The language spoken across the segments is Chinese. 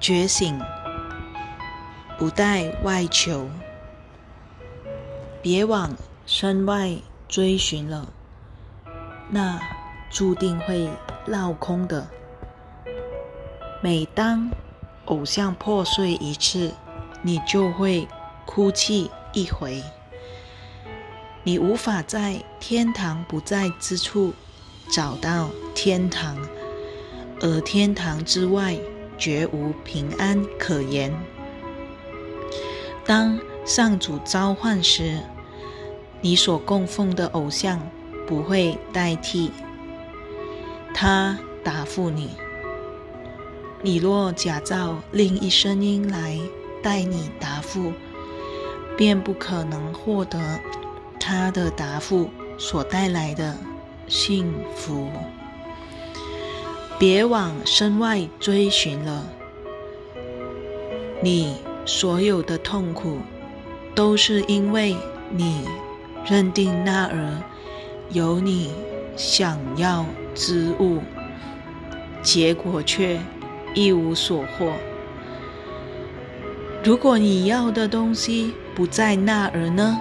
觉醒，不待外求，别往身外追寻了，那注定会落空的。每当偶像破碎一次，你就会哭泣一回。你无法在天堂不在之处找到天堂，而天堂之外绝无平安可言。当上主召唤时，你所供奉的偶像不会代替，他答复你。你若假造另一声音来代你答复，便不可能获得他的答复所带来的幸福。别往身外追寻了，你所有的痛苦都是因为你认定那儿有你想要之物，结果却。一无所获。如果你要的东西不在那儿呢？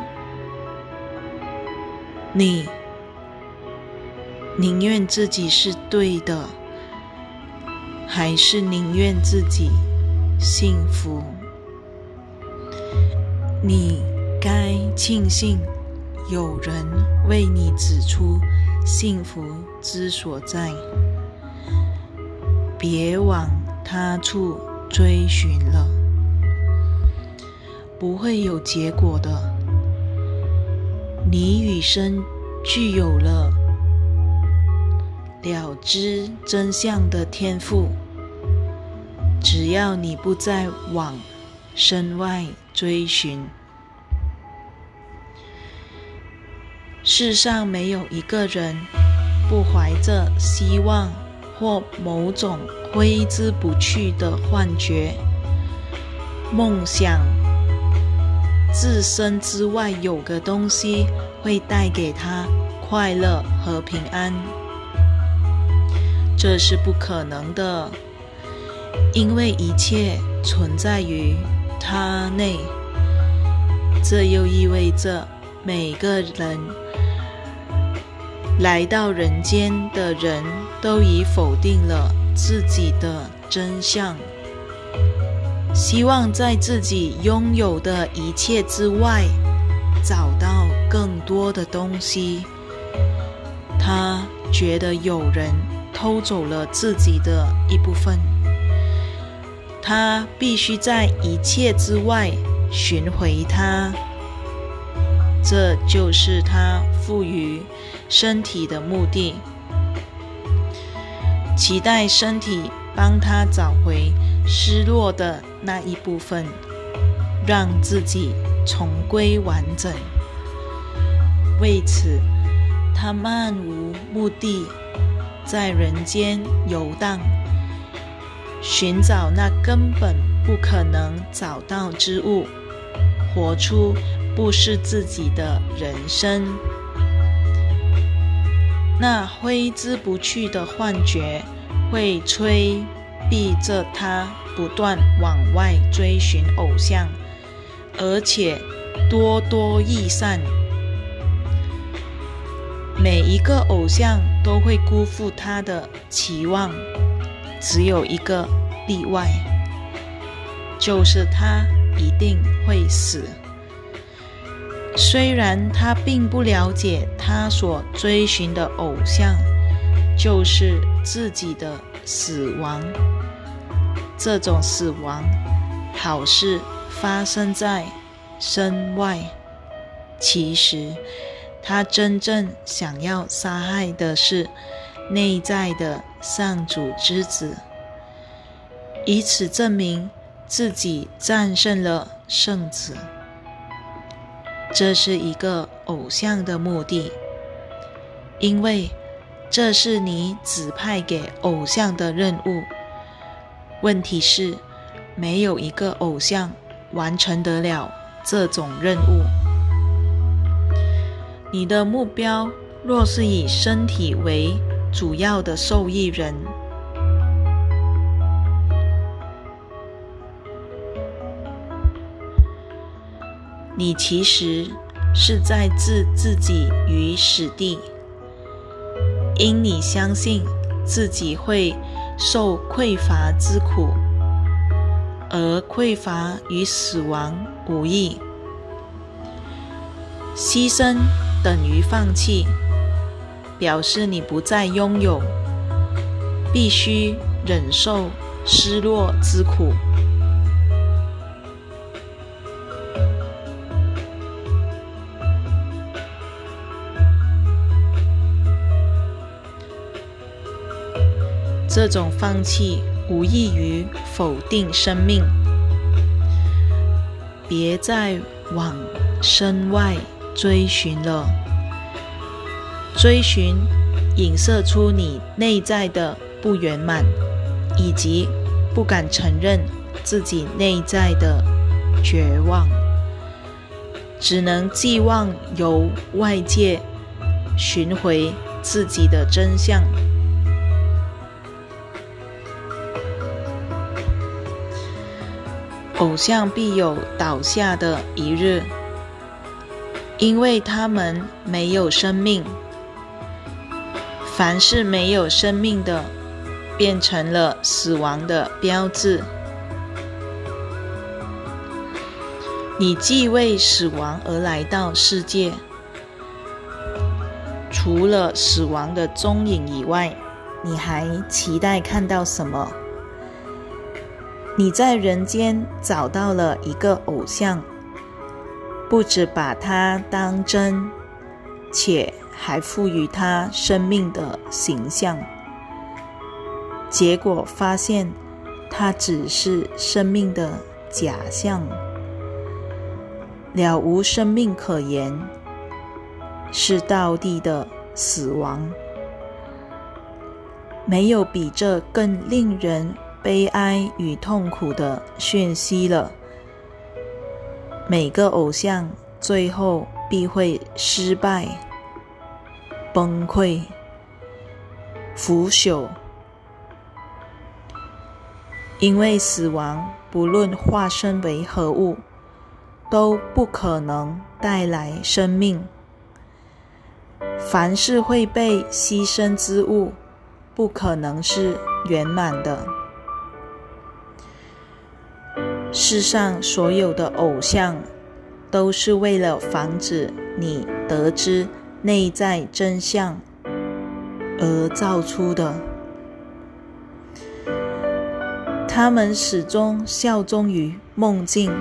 你宁愿自己是对的，还是宁愿自己幸福？你该庆幸有人为你指出幸福之所在。别往他处追寻了，不会有结果的。你与生具有了了知真相的天赋，只要你不再往身外追寻，世上没有一个人不怀着希望。或某种挥之不去的幻觉、梦想，自身之外有个东西会带给他快乐和平安，这是不可能的，因为一切存在于他内。这又意味着每个人。来到人间的人都已否定了自己的真相，希望在自己拥有的一切之外找到更多的东西。他觉得有人偷走了自己的一部分，他必须在一切之外寻回它。这就是他赋予身体的目的，期待身体帮他找回失落的那一部分，让自己重归完整。为此，他漫无目的在人间游荡，寻找那根本不可能找到之物，活出。不是自己的人生，那挥之不去的幻觉会催逼着他不断往外追寻偶像，而且多多益善。每一个偶像都会辜负他的期望，只有一个例外，就是他一定会死。虽然他并不了解，他所追寻的偶像就是自己的死亡。这种死亡，好似发生在身外，其实他真正想要杀害的是内在的上主之子，以此证明自己战胜了圣子。这是一个偶像的目的，因为这是你指派给偶像的任务。问题是，没有一个偶像完成得了这种任务。你的目标若是以身体为主要的受益人。你其实是在置自己于死地因你相信自己会受匮乏之苦而匮乏与死亡无异牺牲等于放弃，表示你不再拥有，必须忍受失落之苦。这种放弃无异于否定生命。别再往身外追寻了，追寻影射出你内在的不圆满，以及不敢承认自己内在的绝望，只能寄望由外界寻回自己的真相。偶像必有倒下的一日，因为他们没有生命。凡是没有生命的，变成了死亡的标志。你既为死亡而来到世界，除了死亡的踪影以外，你还期待看到什么？你在人间找到了一个偶像，不止把它当真，且还赋予它生命的形象。结果发现，它只是生命的假象，了无生命可言，是道地的死亡。没有比这更令人。悲哀与痛苦的讯息了。每个偶像最后必会失败、崩溃、腐朽，因为死亡不论化身为何物，都不可能带来生命。凡是会被牺牲之物，不可能是圆满的。世上所有的偶像，都是为了防止你得知内在真相而造出的。他们始终效忠于梦境，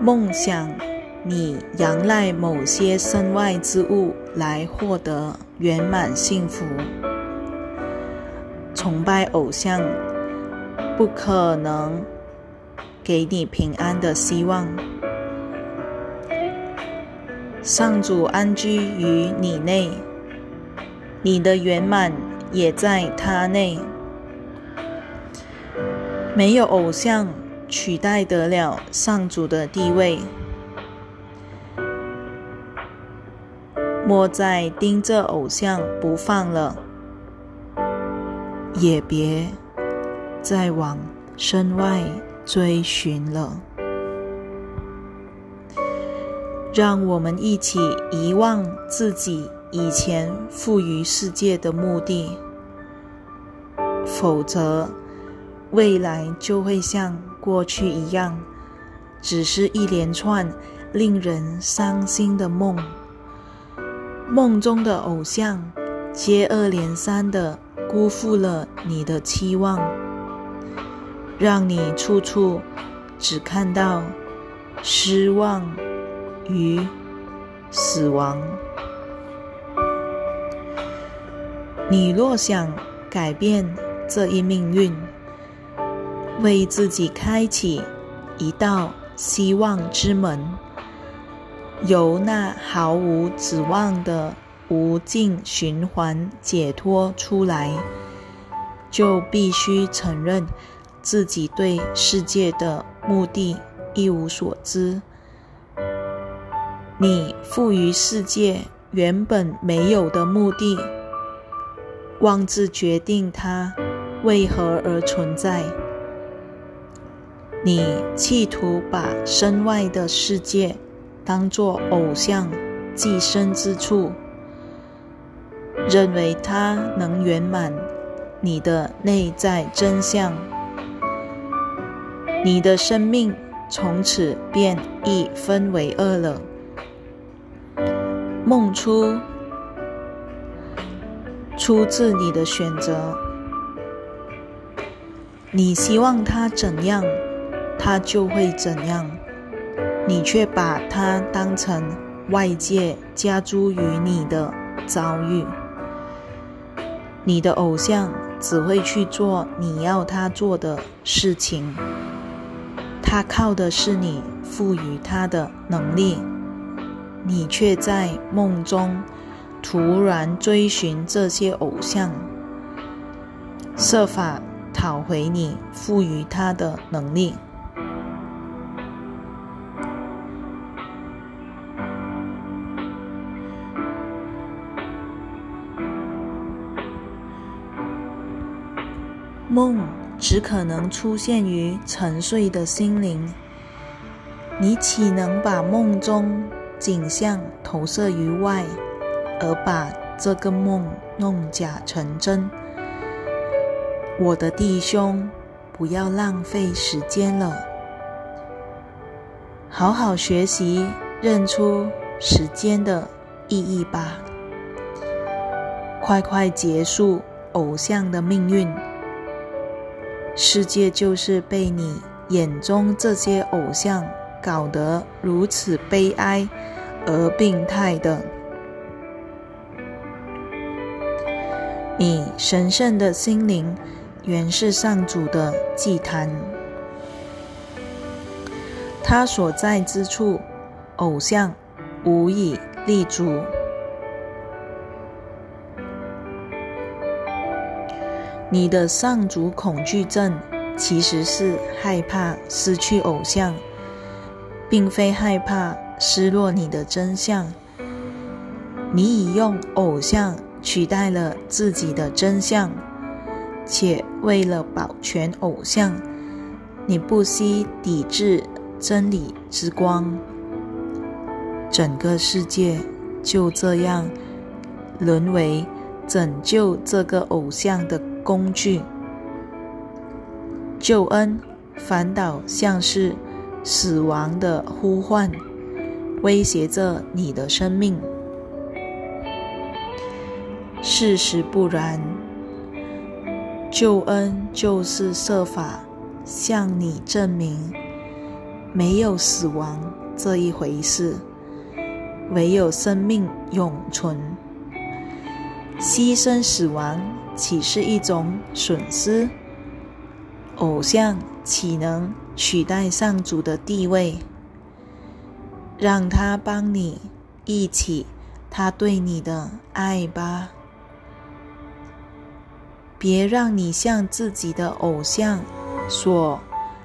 梦想你仰赖某些身外之物来获得圆满幸福，崇拜偶像。不可能给你平安的希望。上主安居于你内，你的圆满也在他内。没有偶像取代得了上主的地位。莫再盯着偶像不放了，也别。再往身外追寻了，让我们一起遗忘自己以前赋予世界的目的，否则未来就会像过去一样，只是一连串令人伤心的梦，梦中的偶像接二连三的辜负了你的期望。让你处处只看到失望与死亡。你若想改变这一命运，为自己开启一道希望之门，由那毫无指望的无尽循环解脱出来，就必须承认。自己对世界的目的一无所知，你赋予世界原本没有的目的，妄自决定它为何而存在。你企图把身外的世界当作偶像寄生之处，认为它能圆满你的内在真相，你的生命从此便一分为二了。梦出出自你的选择，你希望它怎样？他就会怎样，你却把它当成外界加诸于你的遭遇。你的偶像只会去做你要他做的事情，他靠的是你赋予他的能力，你却在梦中突然追寻这些偶像，设法讨回你赋予他的能力。梦只可能出现于沉睡的心灵，你岂能把梦中景象投射于外，而把这个梦弄假成真？我的弟兄，不要浪费时间了，好好学习，认出时间的意义吧，快快结束偶像的命运。世界就是被你眼中这些偶像搞得如此悲哀而病态的。你神圣的心灵原是上主的祭坛，他所在之处，偶像无以立足。你的上主恐惧症其实是害怕失去偶像，并非害怕失落你的真相。你已用偶像取代了自己的真相，且为了保全偶像，你不惜抵制真理之光。整个世界就这样沦为拯救这个偶像的。工具救恩，反倒像是死亡的呼唤，威胁着你的生命。事实不然，救恩就是设法向你证明，没有死亡这一回事，唯有生命永存。牺牲死亡。岂是一种损失？偶像岂能取代上主的地位？让他帮你一起他对你的爱吧。别让你向自己的偶像所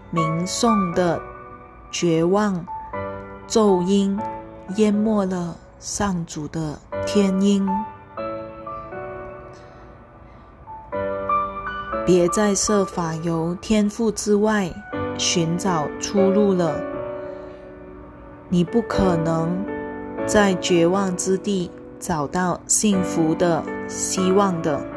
鸣颂的绝望咒音淹没了上主的天音。别再设法由天赋之外寻找出路了。你不可能在绝望之地找到幸福的希望的。